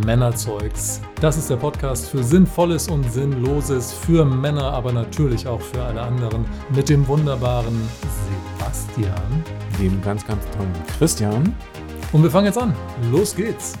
Männerzeugs. Das ist der Podcast für Sinnvolles und Sinnloses, für Männer, aber natürlich auch für alle anderen. Mit dem wunderbaren Sebastian. Dem ganz, ganz tollen Christian. Und wir fangen jetzt an. Los geht's.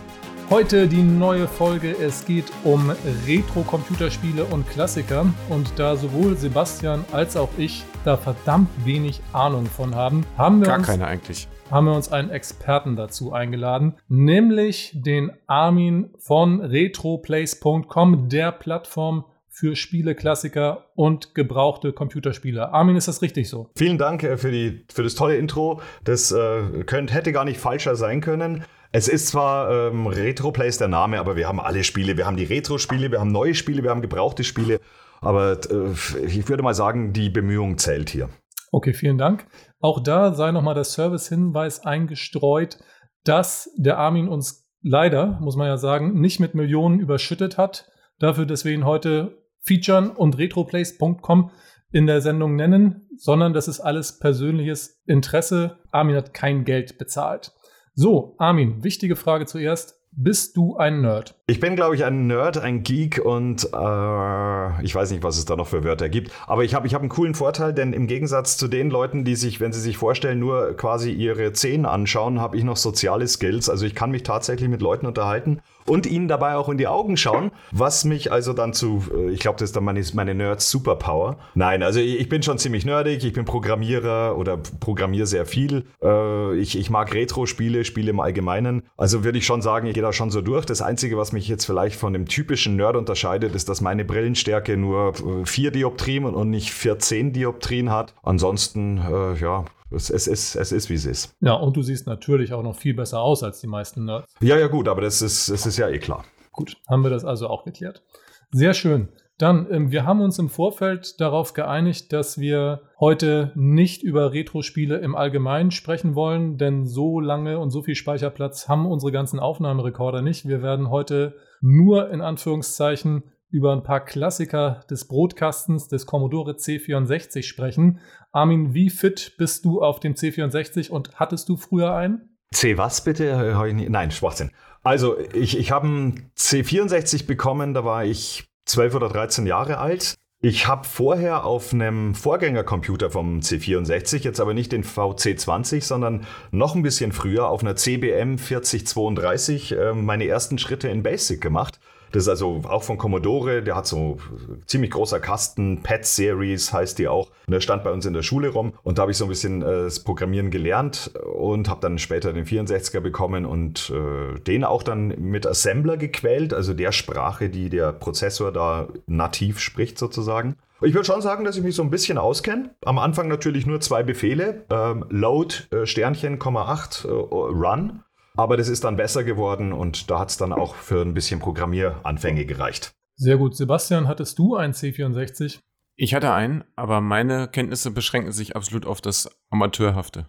Heute die neue Folge. Es geht um Retro-Computerspiele und Klassiker. Und da sowohl Sebastian als auch ich da verdammt wenig Ahnung von haben, haben wir Gar uns, keine eigentlich. Haben wir uns einen Experten dazu eingeladen, nämlich den Armin von retroplace.com, der Plattform für Spiele, Klassiker und gebrauchte Computerspiele. Armin, ist das richtig so? Vielen Dank äh, für, die, für das tolle Intro. Das äh, könnt, hätte gar nicht falscher sein können. Es ist zwar ähm, Retroplays der Name, aber wir haben alle Spiele. Wir haben die Retro-Spiele, wir haben neue Spiele, wir haben gebrauchte Spiele. Aber äh, ich würde mal sagen, die Bemühung zählt hier. Okay, vielen Dank. Auch da sei nochmal der Service-Hinweis eingestreut, dass der Armin uns leider, muss man ja sagen, nicht mit Millionen überschüttet hat. Dafür, dass wir ihn heute featuren und retroplace.com in der Sendung nennen, sondern das ist alles persönliches Interesse. Armin hat kein Geld bezahlt. So, Armin, wichtige Frage zuerst. Bist du ein Nerd? Ich bin, glaube ich, ein Nerd, ein Geek und äh, ich weiß nicht, was es da noch für Wörter gibt. Aber ich habe ich hab einen coolen Vorteil, denn im Gegensatz zu den Leuten, die sich, wenn sie sich vorstellen, nur quasi ihre Zehen anschauen, habe ich noch soziale Skills. Also ich kann mich tatsächlich mit Leuten unterhalten und ihnen dabei auch in die Augen schauen, was mich also dann zu, äh, ich glaube, das ist dann meine, meine Nerds Superpower. Nein, also ich, bin schon ziemlich nerdig, ich bin Programmierer oder programmiere sehr viel. Äh, ich, ich mag Retro-Spiele, Spiele im Allgemeinen. Also würde ich schon sagen, ich gehe da schon so durch. Das Einzige, was mich jetzt vielleicht von dem typischen Nerd unterscheidet, ist, dass meine Brillenstärke nur äh, 4 Dioptrien und nicht 14 Dioptrien hat. Ansonsten, äh, ja, es, es, ist, es ist, wie es ist. Ja, und du siehst natürlich auch noch viel besser aus als die meisten Nerds. Ja, ja, gut, aber das ist, das ist ja eh klar. Gut, haben wir das also auch geklärt. Sehr schön. Dann, ähm, wir haben uns im Vorfeld darauf geeinigt, dass wir heute nicht über Retro-Spiele im Allgemeinen sprechen wollen, denn so lange und so viel Speicherplatz haben unsere ganzen Aufnahmerekorder nicht. Wir werden heute nur in Anführungszeichen über ein paar Klassiker des Brotkastens des Commodore C64 sprechen. Armin, wie fit bist du auf dem C64 und hattest du früher einen? C was bitte? Nein, Schwachsinn. Also, ich, ich habe einen C64 bekommen, da war ich 12 oder 13 Jahre alt. Ich habe vorher auf einem Vorgängercomputer vom C64, jetzt aber nicht den VC20, sondern noch ein bisschen früher auf einer CBM 4032 äh, meine ersten Schritte in Basic gemacht. Das ist also auch von Commodore, der hat so ziemlich großer Kasten, Pet Series heißt die auch. Und der stand bei uns in der Schule rum und da habe ich so ein bisschen äh, das Programmieren gelernt und habe dann später den 64er bekommen und äh, den auch dann mit Assembler gequält, also der Sprache, die der Prozessor da nativ spricht sozusagen. Ich würde schon sagen, dass ich mich so ein bisschen auskenne. Am Anfang natürlich nur zwei Befehle. Ähm, Load äh, Sternchen, Komma 8, äh, Run. Aber das ist dann besser geworden und da hat es dann auch für ein bisschen Programmieranfänge gereicht. Sehr gut. Sebastian, hattest du einen C64? Ich hatte einen, aber meine Kenntnisse beschränken sich absolut auf das Amateurhafte.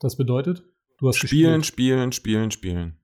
Das bedeutet, du hast Spielen, gespielt. spielen, spielen, spielen.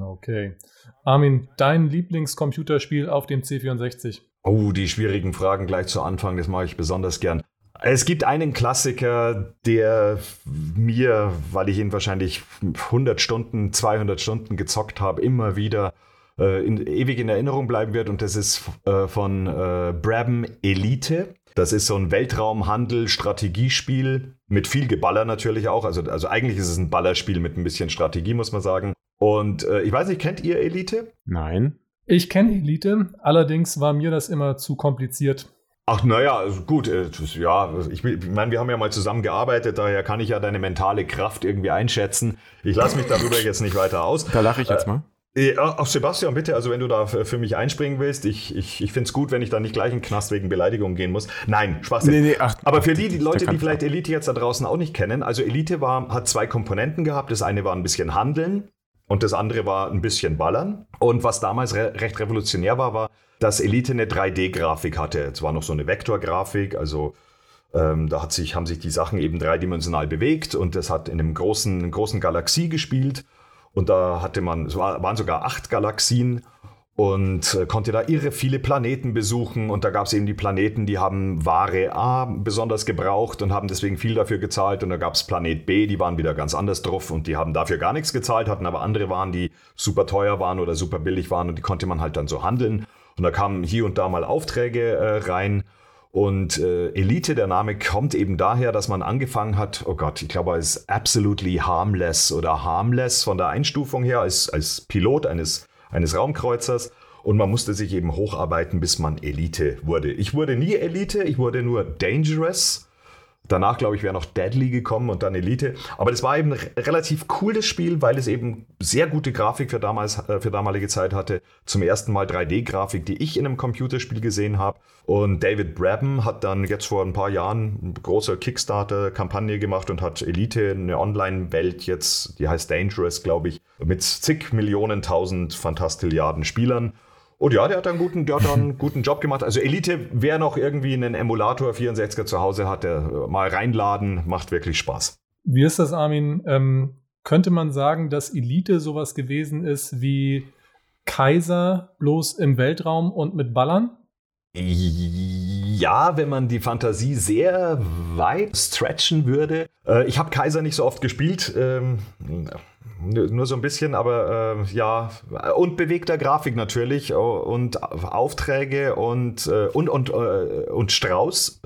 Okay. Armin, dein Lieblingscomputerspiel auf dem C64? Oh, die schwierigen Fragen gleich zu Anfang, das mache ich besonders gern. Es gibt einen Klassiker, der mir, weil ich ihn wahrscheinlich 100 Stunden, 200 Stunden gezockt habe, immer wieder äh, in, ewig in Erinnerung bleiben wird. Und das ist äh, von äh, Brabham Elite. Das ist so ein Weltraumhandel-Strategiespiel mit viel Geballer natürlich auch. Also, also eigentlich ist es ein Ballerspiel mit ein bisschen Strategie, muss man sagen. Und äh, ich weiß nicht, kennt ihr Elite? Nein. Ich kenne Elite, allerdings war mir das immer zu kompliziert. Ach, naja, also gut, äh, ja, ich, ich meine, wir haben ja mal zusammen gearbeitet, daher kann ich ja deine mentale Kraft irgendwie einschätzen. Ich lasse mich darüber jetzt nicht weiter aus. Da lache ich jetzt mal. Äh, Auch Sebastian, bitte, also wenn du da für mich einspringen willst, ich, ich, ich finde es gut, wenn ich da nicht gleich in den Knast wegen Beleidigung gehen muss. Nein, Spaß. Nee, nee, ach, Aber für ach, die, die Leute, die vielleicht. Elite jetzt da draußen auch nicht kennen, also Elite war, hat zwei Komponenten gehabt. Das eine war ein bisschen Handeln und das andere war ein bisschen Ballern. Und was damals re recht revolutionär war, war, dass Elite eine 3D-Grafik hatte. Es war noch so eine Vektorgrafik, also ähm, da sich, haben sich die Sachen eben dreidimensional bewegt und das hat in einem großen, großen Galaxie gespielt. Und da hatte man, es war, waren sogar acht Galaxien. und äh, konnte da irre viele Planeten besuchen und da gab es eben die Planeten, die haben Ware A besonders gebraucht und haben deswegen viel dafür gezahlt und da gab es Planet B, die waren wieder ganz anders drauf und die haben dafür gar nichts gezahlt, hatten aber andere Waren, die super teuer waren oder super billig waren und die konnte man halt dann so handeln und da kamen hier und da mal Aufträge äh, rein und äh, Elite, der Name kommt eben daher, dass man angefangen hat, oh Gott, ich glaube, als absolutely harmless oder harmless von der Einstufung her, als, als Pilot eines eines Raumkreuzers und man musste sich eben hocharbeiten, bis man Elite wurde. Ich wurde nie Elite, ich wurde nur Dangerous. Danach, glaube ich, wäre noch Deadly gekommen und dann Elite. Aber das war eben relativ cooles Spiel, weil es eben sehr gute Grafik für, damals, äh, für damalige Zeit hatte. Zum ersten Mal 3D-Grafik, die ich in einem Computerspiel gesehen habe. Und David Brabham hat dann jetzt vor ein paar Jahren eine große Kickstarter-Kampagne gemacht und hat Elite, eine Online-Welt jetzt, die heißt Dangerous, glaube ich, mit zig Millionen, tausend Fantastilliarden Spielern und ja, der hat einen guten, der hat einen guten Job gemacht. Also Elite, wer noch irgendwie einen Emulator 64er zu Hause hat, der äh, mal reinladen, macht wirklich Spaß. Wie ist das, Armin? Ähm, könnte man sagen, dass Elite sowas gewesen ist wie Kaiser bloß im Weltraum und mit Ballern? Ja, wenn man die Fantasie sehr weit stretchen würde. Äh, ich habe Kaiser nicht so oft gespielt. Ähm, nur so ein bisschen, aber äh, ja, und bewegter Grafik natürlich und Aufträge und, äh, und, und, äh, und Strauß,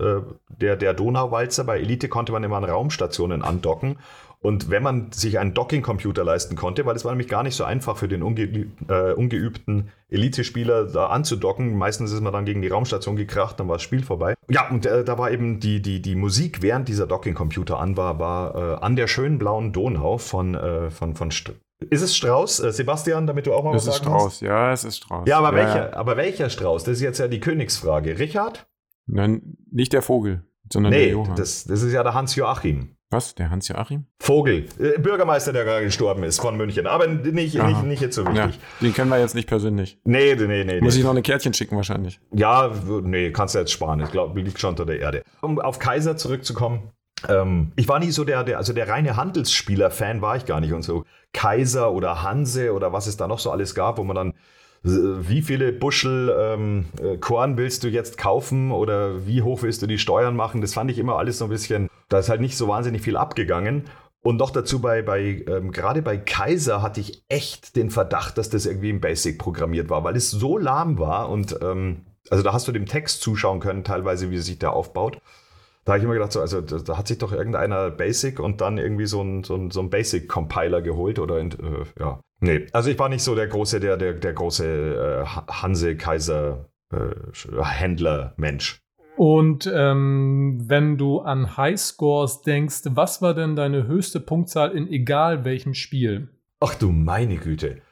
der, der Donauwalzer. Bei Elite konnte man immer an Raumstationen andocken und wenn man sich einen Docking-Computer leisten konnte, weil es war nämlich gar nicht so einfach für den unge äh, ungeübten Elite-Spieler da anzudocken, meistens ist man dann gegen die Raumstation gekracht, dann war das Spiel vorbei. Ja, und äh, da war eben die, die, die Musik, während dieser Docking-Computer an war, war äh, an der schönen blauen Donau von, äh, von, von St ist es Strauß, äh, Sebastian, damit du auch mal es was sagen kannst? Strauß, ja, es ist Strauß. Ja, aber, ja. Welcher, aber welcher Strauß? Das ist jetzt ja die Königsfrage. Richard? Nein, nicht der Vogel, sondern nee, der Johann. Das, das ist ja der Hans-Joachim. Was? Der Hans-Joachim? Vogel, äh, Bürgermeister, der gerade gestorben ist von München. Aber nicht, nicht, nicht jetzt so wichtig. Ja, den kennen wir jetzt nicht persönlich. Nee, nee, nee. Muss nee. ich noch eine Kärtchen schicken wahrscheinlich. Ja, nee, kannst du jetzt sparen. Ich glaube, liegt schon unter der Erde. Um auf Kaiser zurückzukommen. Ähm, ich war nie so der, der, also der reine Handelsspieler-Fan war ich gar nicht und so Kaiser oder Hanse oder was es da noch so alles gab, wo man dann wie viele Buschel ähm, äh, Korn willst du jetzt kaufen oder wie hoch willst du die Steuern machen? Das fand ich immer alles so ein bisschen, da ist halt nicht so wahnsinnig viel abgegangen. Und noch dazu bei, bei ähm, gerade bei Kaiser hatte ich echt den Verdacht, dass das irgendwie im Basic programmiert war, weil es so lahm war und ähm, also da hast du dem Text zuschauen können, teilweise, wie sich da aufbaut. Da habe ich immer gedacht, so, also da, hat sich doch irgendeiner Basic und dann irgendwie so ein, so ein, so ein Basic-Compiler geholt oder äh, ja. Nee, also ich war nicht so der große, der, der, der große äh, Hanse-Kaiser-Händler-Mensch. Äh, und ähm, wenn du an Highscores denkst, was war denn deine höchste Punktzahl in egal welchem Spiel? Ach du meine Güte.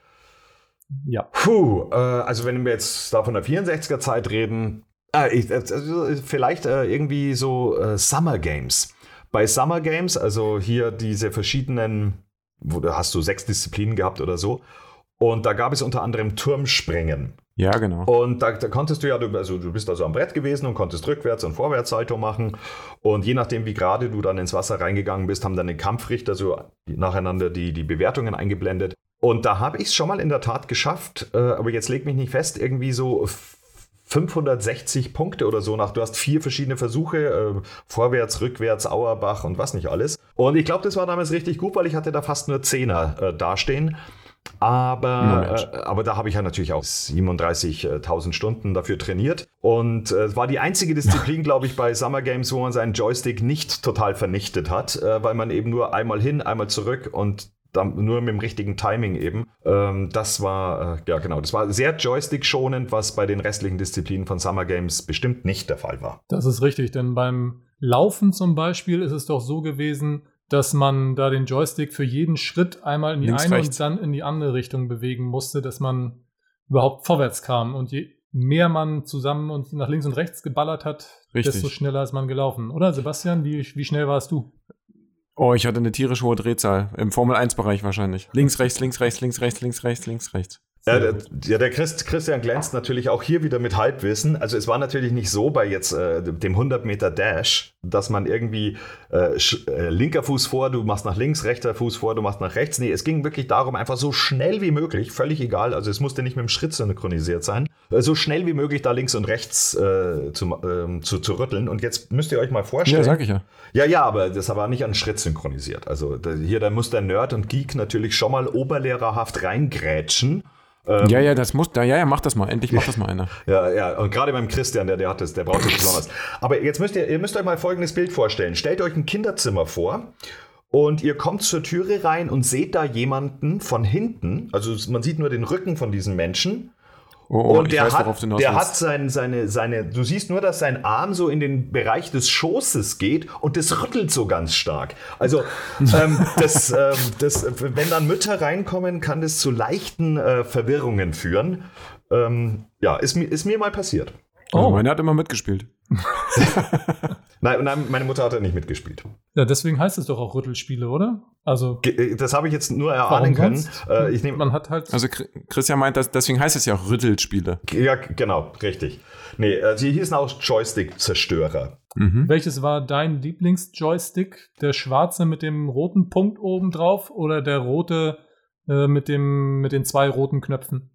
Ja. Puh, äh, also wenn wir jetzt da von der 64er Zeit reden, äh, ich, also vielleicht äh, irgendwie so äh, Summer Games. Bei Summer Games, also hier diese verschiedenen wo hast du sechs Disziplinen gehabt oder so. Und da gab es unter anderem Turmspringen. Ja, genau. Und da, da, konntest du ja, also du bist also am Brett gewesen und konntest rückwärts und Vorwärtssalto machen. Und je nachdem, wie gerade du dann ins Wasser reingegangen bist, haben deine Kampfrichter so nacheinander die, die Bewertungen eingeblendet. Und da habe ich es schon mal in der Tat geschafft, äh, aber jetzt leg mich nicht fest, irgendwie so 560 Punkte oder so nach. Du hast vier verschiedene Versuche, äh, vorwärts, rückwärts, Auerbach und was nicht alles. Und ich glaube, das war damals richtig gut, weil ich hatte da fast nur Zehner äh, dastehen. Aber, äh, aber da habe ich ja natürlich auch 37.000 Stunden dafür trainiert. Und äh, es war die einzige Disziplin, glaube ich, bei Summer Games, wo man seinen Joystick nicht total vernichtet hat, äh, weil man eben nur einmal hin, einmal zurück und nur mit dem richtigen Timing eben. Ähm, das war, äh, ja genau, das war sehr Joystick-schonend, was bei den restlichen Disziplinen von Summer Games bestimmt nicht der Fall war. Das ist richtig, denn beim Laufen zum Beispiel ist es doch so gewesen, dass man da den Joystick für jeden Schritt einmal in die Links, eine rechts. und dann in die andere Richtung bewegen musste, dass man überhaupt vorwärts kam. Und je mehr man zusammen und nach links und rechts geballert hat, Richtig. desto schneller ist man gelaufen. Oder Sebastian, wie, wie schnell warst du? Oh, ich hatte eine tierisch hohe Drehzahl. Im Formel-1-Bereich wahrscheinlich. Links, rechts, links, rechts, links, rechts, links, rechts, links, rechts. Ja, der, ja, der Christ, Christian glänzt natürlich auch hier wieder mit Halbwissen. Also es war natürlich nicht so bei jetzt äh, dem 100 Meter Dash, dass man irgendwie äh, äh, linker Fuß vor, du machst nach links, rechter Fuß vor, du machst nach rechts. Nee, es ging wirklich darum, einfach so schnell wie möglich, völlig egal, also es musste nicht mit dem Schritt synchronisiert sein, äh, so schnell wie möglich da links und rechts äh, zu, ähm, zu, zu rütteln. Und jetzt müsst ihr euch mal vorstellen. Ja, sag ich ja. Ja, ja, aber das war nicht an Schritt synchronisiert. Also da, hier, da muss der Nerd und Geek natürlich schon mal oberlehrerhaft reingrätschen. Ähm, ja, ja, das muss, ja, ja, mach das mal, endlich mach das mal einer. ja, ja, und gerade beim Christian, der, der hat das, der braucht das besonders. Aber jetzt müsst ihr, ihr müsst euch mal folgendes Bild vorstellen. Stellt euch ein Kinderzimmer vor und ihr kommt zur Türe rein und seht da jemanden von hinten, also man sieht nur den Rücken von diesem Menschen Oh, oh, und der, weiß, hat, der hat sein, seine, seine, du siehst nur, dass sein Arm so in den Bereich des Schoßes geht und das rüttelt so ganz stark. Also, ähm, das, ähm, das, wenn dann Mütter reinkommen, kann das zu leichten äh, Verwirrungen führen. Ähm, ja, ist, ist mir mal passiert. Also oh. meine hat immer mitgespielt. nein, nein, meine Mutter hat nicht mitgespielt. Ja, deswegen heißt es doch auch Rüttelspiele, oder? Also äh, das habe ich jetzt nur erahnen können. Äh, ich nehm, Man hat halt. Also Christian meint, dass, deswegen heißt es ja auch Rüttelspiele. Ja, genau, richtig. Nee, äh, sie hießen auch Joystick-Zerstörer. Mhm. Welches war dein Lieblings-Joystick? Der schwarze mit dem roten Punkt oben drauf oder der rote äh, mit, dem, mit den zwei roten Knöpfen?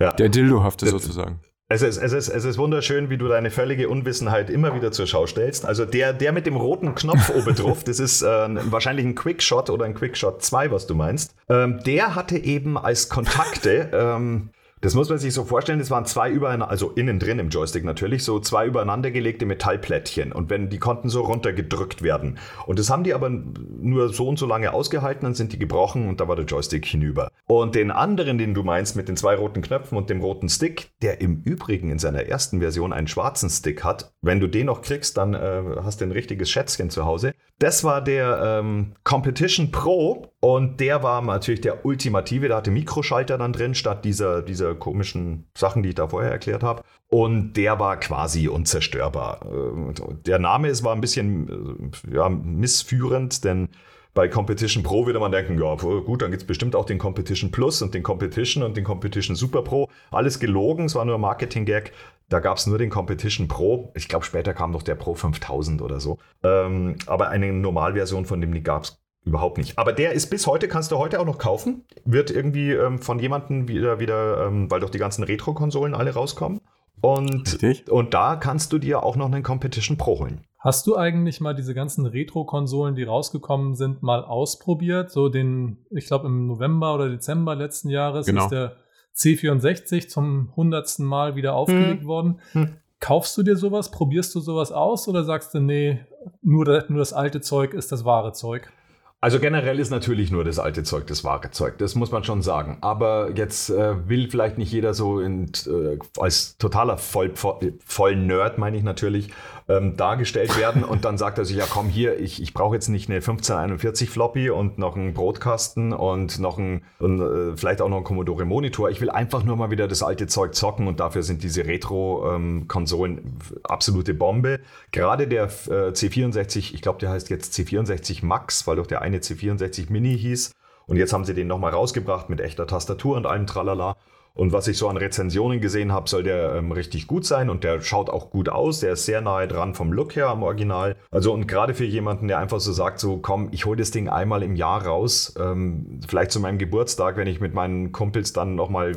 Ja. Der Dildohafte sozusagen. Es ist, es, ist, es ist wunderschön, wie du deine völlige Unwissenheit immer wieder zur Schau stellst. Also der, der mit dem roten Knopf oben drauf, das ist äh, wahrscheinlich ein Quickshot oder ein Quickshot 2, was du meinst. Ähm, der hatte eben als Kontakte ähm, das muss man sich so vorstellen, es waren zwei übereinander, also innen drin im Joystick natürlich, so zwei übereinandergelegte Metallplättchen und wenn die konnten so runtergedrückt werden. Und das haben die aber nur so und so lange ausgehalten, dann sind die gebrochen und da war der Joystick hinüber. Und den anderen, den du meinst, mit den zwei roten Knöpfen und dem roten Stick, der im Übrigen in seiner ersten Version einen schwarzen Stick hat, wenn du den noch kriegst, dann äh, hast du ein richtiges Schätzchen zu Hause. Das war der ähm, Competition Pro und der war natürlich der ultimative, der hatte Mikroschalter dann drin, statt dieser, dieser komischen Sachen, die ich da vorher erklärt habe. Und der war quasi unzerstörbar. Äh, der Name ist, war ein bisschen äh, ja, missführend, denn bei Competition Pro würde man denken, ja gut, dann gibt es bestimmt auch den Competition Plus und den Competition und den Competition Super Pro. Alles gelogen, es war nur Marketing-Gag. Da gab es nur den Competition Pro. Ich glaube, später kam noch der Pro 5000 oder so. Ähm, aber eine Normalversion von dem gab es Überhaupt nicht. Aber der ist bis heute, kannst du heute auch noch kaufen. Wird irgendwie ähm, von jemandem wieder, wieder ähm, weil doch die ganzen Retro-Konsolen alle rauskommen. Und, und da kannst du dir auch noch einen Competition Pro holen. Hast du eigentlich mal diese ganzen Retro-Konsolen, die rausgekommen sind, mal ausprobiert? So den, ich glaube im November oder Dezember letzten Jahres genau. ist der C64 zum hundertsten Mal wieder aufgelegt hm. worden. Hm. Kaufst du dir sowas? Probierst du sowas aus oder sagst du, nee, nur, nur das alte Zeug ist das wahre Zeug? Also generell ist natürlich nur das alte Zeug das wahre Zeug, das muss man schon sagen. Aber jetzt äh, will vielleicht nicht jeder so in, äh, als totaler Voll, voll Nerd, meine ich natürlich, ähm, dargestellt werden und dann sagt er sich, ja komm hier, ich, ich brauche jetzt nicht eine 1541 Floppy und noch einen Brotkasten und noch ein, und, äh, vielleicht auch noch einen Commodore Monitor. Ich will einfach nur mal wieder das alte Zeug zocken und dafür sind diese Retro-Konsolen ähm, absolute Bombe. Gerade der äh, C64, ich glaube der heißt jetzt C64 Max, weil doch der eine C64 Mini hieß. Und jetzt haben sie den nochmal rausgebracht mit echter Tastatur und allem Tralala. Und was ich so an Rezensionen gesehen habe, soll der ähm, richtig gut sein und der schaut auch gut aus. Der ist sehr nahe dran vom Look her am Original. Also und gerade für jemanden, der einfach so sagt, so komm, ich hole das Ding einmal im Jahr raus, ähm, vielleicht zu meinem Geburtstag, wenn ich mit meinen Kumpels dann nochmal,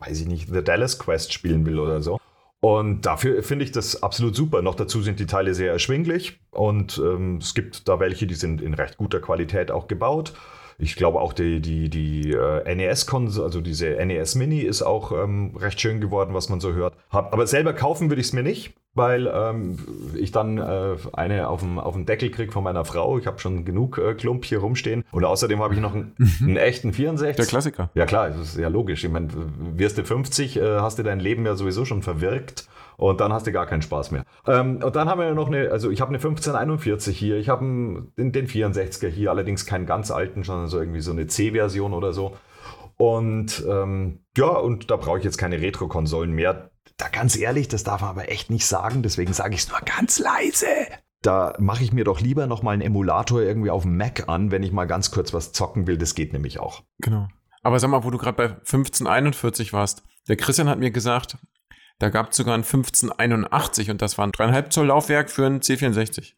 weiß ich nicht, The Dallas Quest spielen will oder so. Und dafür finde ich das absolut super. Noch dazu sind die Teile sehr erschwinglich und ähm, es gibt da welche, die sind in recht guter Qualität auch gebaut. Ich glaube auch die, die, die äh, NES-Konsole, also diese NES Mini ist auch ähm, recht schön geworden, was man so hört. Hab, aber selber kaufen würde ich es mir nicht, weil ähm, ich dann äh, eine auf dem, auf dem Deckel kriege von meiner Frau. Ich habe schon genug äh, Klump hier rumstehen. Und außerdem habe ich noch einen, mhm. einen, echten 64. Der Klassiker. Ja klar, das ist ja logisch. Ich meine, wirst du 50, äh, hast du dein Leben ja sowieso schon verwirkt und dann hast du gar keinen Spaß mehr. Ähm, und dann haben wir noch eine, also ich habe eine 1541 hier, ich habe den, den 64er hier, allerdings keinen ganz alten, sondern so irgendwie so eine C-Version oder so. Und ähm, ja, und da brauche ich jetzt keine Retro-Konsolen mehr. Da ganz ehrlich, das darf man aber echt nicht sagen, deswegen sage ich es nur ganz leise. Da mache ich mir doch lieber nochmal einen Emulator irgendwie auf dem Mac an, wenn ich mal ganz kurz was zocken will. Das geht nämlich auch. Genau. Aber sag mal, wo du gerade bei 1541 warst. Der Christian hat mir gesagt, da gab es sogar ein 1581 und das war ein 3,5 Zoll Laufwerk für ein C64.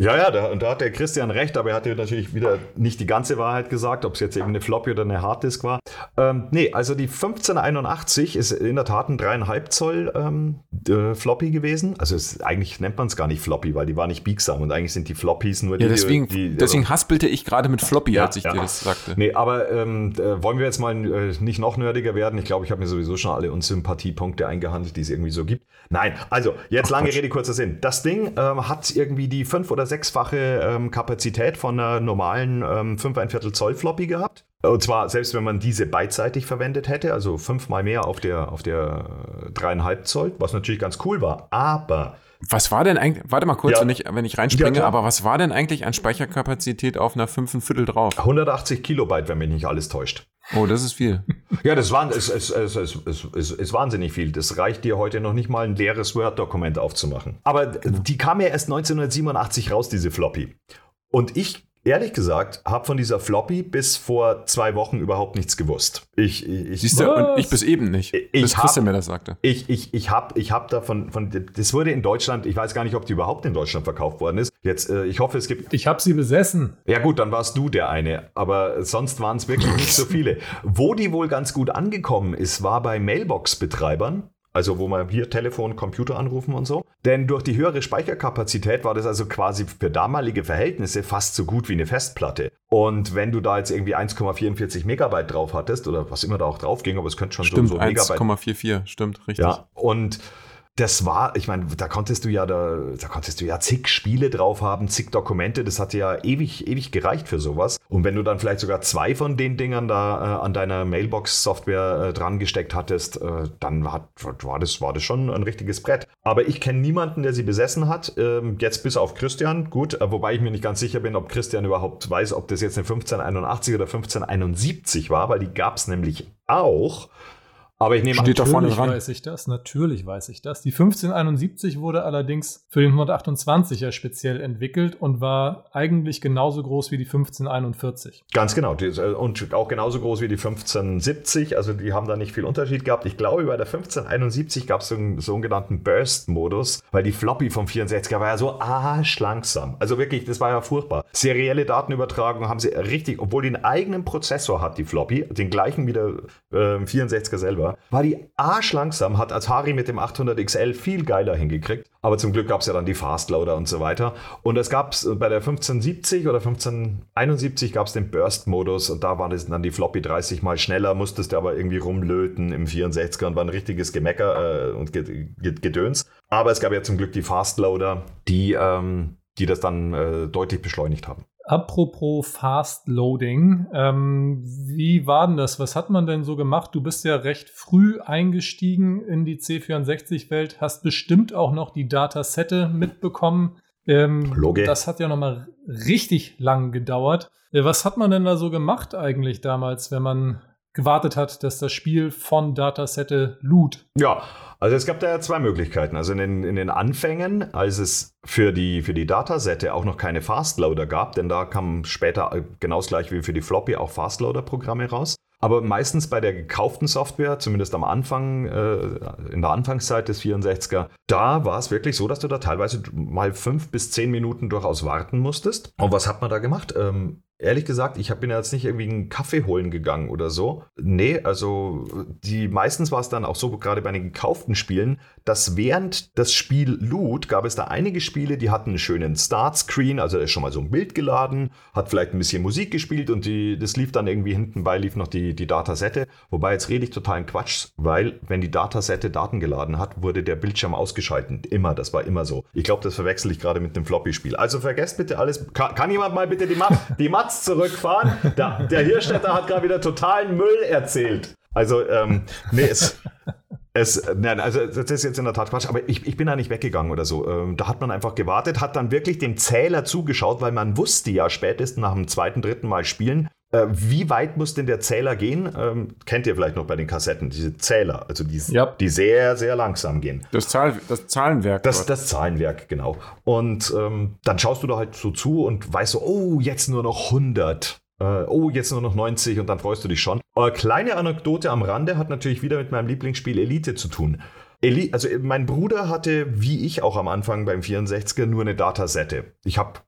Ja, ja, da, und da hat der Christian recht, aber er hat ja natürlich wieder nicht die ganze Wahrheit gesagt, ob es jetzt eben eine Floppy oder eine Harddisk war. Ähm, nee, also die 1581 ist in der Tat ein 3,5 Zoll ähm, äh, Floppy gewesen. Also es, eigentlich nennt man es gar nicht Floppy, weil die war nicht biegsam und eigentlich sind die Floppies nur ja, die. Deswegen, die, deswegen haspelte ich gerade mit Floppy, Ja, als ich ja. dir das sagte. Nee, aber ähm, äh, wollen wir jetzt mal äh, nicht noch nerdiger werden? Ich glaube, ich habe mir sowieso schon alle Unsympathiepunkte eingehandelt, die es irgendwie so gibt. Nein, also jetzt lange Quatsch. Rede, kurzer Sinn. Das Ding ähm, hat irgendwie die fünf- oder sechsfache ähm, Kapazität von einer normalen ähm, 5 ein Viertel Zoll Floppy gehabt. Und zwar, selbst wenn man diese beidseitig verwendet hätte, also fünfmal mehr auf der, auf der äh, dreieinhalb Zoll, was natürlich ganz cool war. Aber Was war denn eigentlich, warte mal kurz, Ja. wenn, ich, wenn ich reinspringe, Ja, aber was war denn eigentlich an Speicherkapazität auf einer 5 Viertel drauf? 180 Kilobyte, wenn mich nicht alles täuscht. Oh, das ist viel. Ja, das war, es, es, es, es, es, es ist wahnsinnig viel. Das reicht dir heute noch nicht mal ein leeres Word-Dokument aufzumachen. Aber die kam ja erst 1987 raus, diese Floppy. Und ich, ehrlich gesagt, habe von dieser Floppy bis vor zwei Wochen überhaupt nichts gewusst. Ich, ich, Siehst du, und ich bis eben nicht. Ich bis hab- Christian mir das sagte. Ich, ich, ich habe ich hab davon, von, das wurde in Deutschland, ich weiß gar nicht, ob die überhaupt in Deutschland verkauft worden ist. Jetzt, äh, ich hoffe, es gibt Ich habe sie besessen. Ja gut, dann warst du der eine, aber sonst waren es wirklich nicht so viele. Wo die wohl ganz gut angekommen ist, war bei Mailbox-Betreibern. Also wo man hier Telefon, Computer anrufen und so. Denn durch die höhere Speicherkapazität war das also quasi für damalige Verhältnisse fast so gut wie eine Festplatte. Und wenn du da jetzt irgendwie 1,44 Megabyte drauf hattest oder was immer da auch drauf ging, aber es könnte schon Stimmt, so, so Megabyte 1,44, stimmt, richtig. ja, und das war, ich meine, da konntest du ja da, da konntest du ja zig Spiele drauf haben, zig Dokumente, das hat ja ewig, ewig gereicht für sowas. Und wenn du dann vielleicht sogar zwei von den Dingern da äh, an deiner Mailbox-Software äh, dran gesteckt hattest, äh, dann hat, war, das, war das schon ein richtiges Brett. Aber ich kenne niemanden, der sie besessen hat, ähm, jetzt bis auf Christian, gut, äh, wobei ich mir nicht ganz sicher bin, ob Christian überhaupt weiß, ob das jetzt eine 1581 oder 1571 war, weil die gab es nämlich auch. Aber ich nehme an, Steht da vorne Natürlich dran. weiß ich das, natürlich weiß ich das. Die 1571 wurde allerdings für den 128er speziell entwickelt und war eigentlich genauso groß wie die 1541. Ganz genau. Äh, und auch genauso groß wie die 1570. Also die haben da nicht viel Unterschied gehabt. Ich glaube, bei der 1571 gab es so einen sogenannten Burst-Modus, weil die Floppy vom 64er war ja so arschlangsam. Also wirklich, das war ja furchtbar. Serielle Datenübertragung haben sie richtig, obwohl die einen eigenen Prozessor hat, die Floppy, den gleichen wie der äh, 64er selber, war die arschlangsam, hat Atari mit dem 800 XL viel geiler hingekriegt. Aber zum Glück gab es ja dann die Fastloader und so weiter. Und es gab es bei der 1570 oder 1571 gab es den Burst-Modus und da war das dann die Floppy 30 mal schneller, musstest du aber irgendwie rumlöten im 64er und war ein richtiges Gemecker äh, und Ge- Ge- Gedöns. Aber es gab ja zum Glück die Fastloader, die, ähm, die das dann äh, deutlich beschleunigt haben. Apropos Fast Loading, ähm, wie war denn das? Was hat man denn so gemacht? Du bist ja recht früh eingestiegen in die C64-Welt, hast bestimmt auch noch die Datasette mitbekommen. Ähm. Das hat ja nochmal richtig lang gedauert. Äh, Was hat man denn da so gemacht eigentlich damals, wenn man gewartet hat, dass das Spiel von Datasette lud? Ja, also es gab da ja zwei Möglichkeiten. Also in den, in den Anfängen, als es für die, für die Datasette auch noch keine Fastloader gab, denn da kamen später äh, genau das gleich wie für die Floppy auch Fastloader-Programme raus. Aber meistens bei der gekauften Software, zumindest am Anfang, äh, in der Anfangszeit des 64er, da war es wirklich so, dass du da teilweise mal fünf bis zehn Minuten durchaus warten musstest. Und was hat man da gemacht? Ähm, ehrlich gesagt, ich bin jetzt nicht irgendwie einen Kaffee holen gegangen oder so. Nee, also die meistens war es dann auch so, gerade bei den gekauften Spielen, dass während das Spiel lud, gab es da einige Spiele, die hatten einen schönen Startscreen, also da ist schon mal so ein Bild geladen, hat vielleicht ein bisschen Musik gespielt und die, das lief dann irgendwie hinten bei, lief noch die, die Datasette. Wobei jetzt rede ich totalen Quatsch, weil wenn die Datasette Daten geladen hat, wurde der Bildschirm ausgeschaltet. Immer, das war immer so. Ich glaube, das verwechsel ich gerade mit dem Floppy-Spiel. Also vergesst bitte alles. Kann, kann jemand mal bitte die, Mat, die Mats zurückfahren? Der, der Hirschstädter hat gerade wieder totalen Müll erzählt. Also, ähm, nee, es, es, nein, also das ist jetzt in der Tat Quatsch, aber ich, ich bin da nicht weggegangen oder so. Ähm, da hat man einfach gewartet, hat dann wirklich dem Zähler zugeschaut, weil man wusste ja spätestens nach dem zweiten, dritten Mal spielen, wie weit muss denn der Zähler gehen? Ähm, kennt ihr vielleicht noch bei den Kassetten, diese Zähler, also die, Ja. die sehr, sehr langsam gehen. Das, Zahl, das Zahlenwerk. Das, das Zahlenwerk, genau. Und ähm, dann schaust du da halt so zu und weißt so, oh, jetzt nur noch 100. Äh, oh, jetzt nur noch 90 und dann freust du dich schon. Äh, kleine Anekdote am Rande hat natürlich wieder mit meinem Lieblingsspiel Elite zu tun. Eli also mein Bruder hatte, wie ich auch am Anfang beim 64er, nur eine Datasette. Ich habe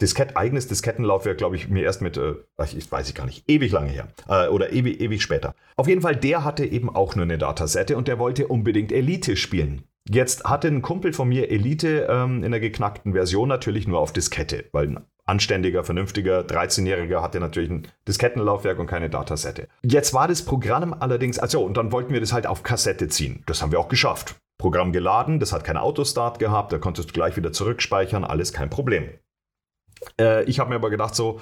Diskett, eigenes Diskettenlaufwerk, glaube ich, mir erst mit, äh, ich weiß ich gar nicht, ewig lange her. Äh, oder ewig, ewig später. Auf jeden Fall, der hatte eben auch nur eine Datasette und der wollte unbedingt Elite spielen. Jetzt hatte ein Kumpel von mir Elite ähm, in der geknackten Version natürlich nur auf Diskette, weil ein anständiger, vernünftiger 13-Jähriger hatte natürlich ein Diskettenlaufwerk und keine Datasette. Jetzt war das Programm allerdings, also und dann wollten wir das halt auf Kassette ziehen. Das haben wir auch geschafft. Programm geladen, das hat keinen Autostart gehabt, da konntest du gleich wieder zurückspeichern, alles kein Problem. Äh, ich habe mir aber gedacht, so,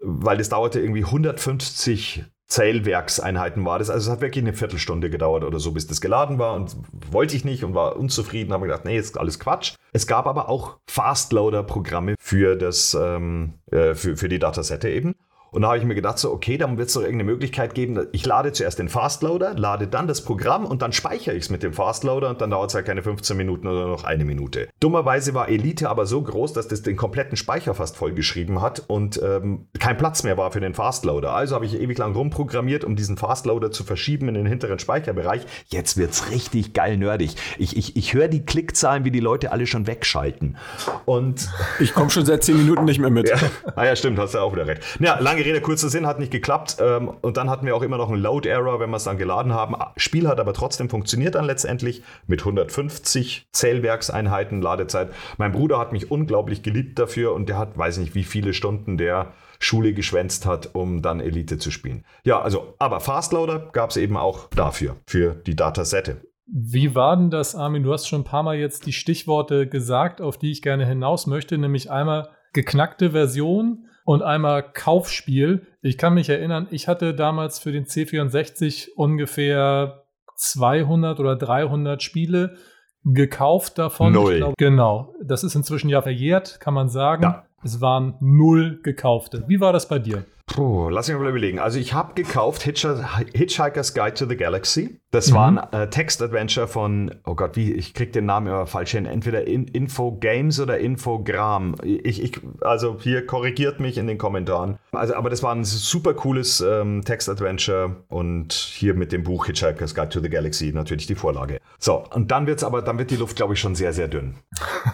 weil das dauerte irgendwie 150 Zählwerkseinheiten war das. Also es hat wirklich eine Viertelstunde gedauert oder so, bis das geladen war und wollte ich nicht und war unzufrieden. Habe gedacht, nee, ist alles Quatsch. Es gab aber auch Fastloader-Programme für ähm, äh, für, für die Datasette eben. Und da habe ich mir gedacht, so, okay, dann wird es doch irgendeine Möglichkeit geben. Ich lade zuerst den Fastloader, lade dann das Programm und dann speichere ich es mit dem Fastloader und dann dauert es halt keine 15 Minuten oder noch eine Minute. Dummerweise war Elite aber so groß, dass das den kompletten Speicher fast vollgeschrieben hat und ähm, kein Platz mehr war für den Fastloader. Also habe ich ewig lang rumprogrammiert, um diesen Fastloader zu verschieben in den hinteren Speicherbereich. Jetzt wird es richtig geil nerdig. Ich, ich, ich höre die Klickzahlen, wie die Leute alle schon wegschalten. Und ich komme schon seit 10 Minuten nicht mehr mit. ja. Ah ja, stimmt, hast du auch wieder recht. Ja, lange lange Rede, kurzer Sinn, hat nicht geklappt. Ähm, und dann hatten wir auch immer noch einen Load-Error, wenn wir es dann geladen haben. Spiel hat aber trotzdem funktioniert dann letztendlich mit 150 Zählwerkseinheiten Ladezeit. Mein Bruder hat mich unglaublich geliebt dafür und der hat, weiß nicht, wie viele Stunden der Schule geschwänzt hat, um dann Elite zu spielen. Ja, also, aber Fastloader gab es eben auch dafür, für die Datasette. Wie war denn das, Armin? Du hast schon ein paar Mal jetzt die Stichworte gesagt, auf die ich gerne hinaus möchte, nämlich einmal geknackte Version und einmal Kaufspiel. Ich kann mich erinnern, ich hatte damals für den C64 ungefähr 200 oder 300 Spiele gekauft davon. Null. Glaub, genau. Das ist inzwischen ja verjährt, kann man sagen. Ja. Es waren null gekaufte. Wie war das bei dir? Puh, lass mich mal überlegen. Also ich habe gekauft Hitchhiker's Guide to the Galaxy. Das mhm. war ein äh, Text-Adventure von, oh Gott, wie, ich krieg den Namen immer falsch hin. Entweder in, Info Games oder Infogramm. Ich, ich, also hier korrigiert mich in den Kommentaren. Also, aber das war ein super cooles ähm, Text-Adventure und hier mit dem Buch Hitchhiker's Guide to the Galaxy natürlich die Vorlage. So, und dann wird's aber, dann wird die Luft, glaube ich, schon sehr, sehr dünn.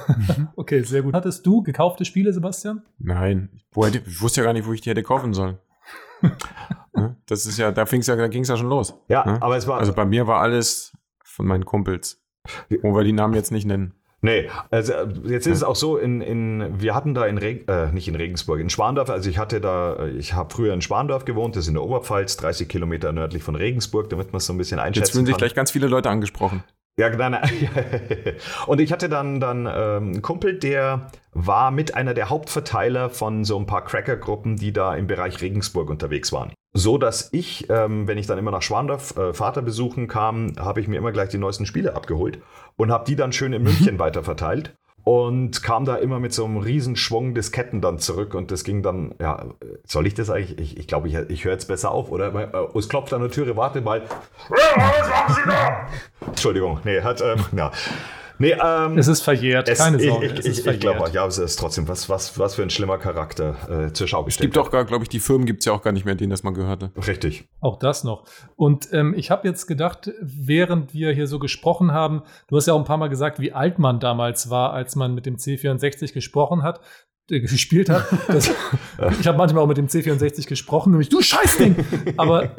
okay, sehr gut. Hattest du gekaufte Spiele, Sebastian? Nein. ich wusste ja gar nicht, wo ich die hätte kaufen sollen. Ne? das ist ja, da fing's ja, da ging es ja schon los. Ja, ne? aber es war. Also bei mir war alles von meinen Kumpels. Wo wir die Namen jetzt nicht nennen. Nee, also jetzt ist es auch so, in, in, wir hatten da in, Reg, äh, nicht in Regensburg, in Schwandorf, also ich hatte da, ich habe früher in Schwandorf gewohnt, das ist in der Oberpfalz, 30 Kilometer nördlich von Regensburg, damit man es so ein bisschen einschätzen Jetzt fühlen sich gleich ganz viele Leute angesprochen. Ja, nein, Und ich hatte dann, dann ähm, einen Kumpel, der war mit einer der Hauptverteiler von so ein paar Cracker-Gruppen, die da im Bereich Regensburg unterwegs waren. So dass ich, ähm, wenn ich dann immer nach Schwandorf äh, Vater besuchen kam, habe ich mir immer gleich die neuesten Spiele abgeholt und habe die dann schön in München weiterverteilt und kam da immer mit so einem Riesenschwung Disketten dann zurück und das ging dann, ja, soll ich das eigentlich? Ich, ich glaube, ich, ich höre jetzt besser auf, oder? Äh, es klopft an der Türe, warte mal. Was haben Sie da? Entschuldigung, nee, hat, ähm, ja. Nee, ähm, es ist verjährt, es, keine Sorge. Ich, ich, ich glaube, ja, es ist trotzdem, was, was, was für ein schlimmer Charakter äh, zur Schau gestellt Es gibt auch gar, glaube ich, die Firmen gibt es ja auch gar nicht mehr, denen das mal gehörte. Richtig. Auch das noch. Und ähm, ich habe jetzt gedacht, während wir hier so gesprochen haben, du hast ja auch ein paar Mal gesagt, wie alt man damals war, als man mit dem C64 gesprochen hat äh, gespielt hat. Das, ich habe manchmal auch mit dem C64 gesprochen, nämlich du Scheißding. Aber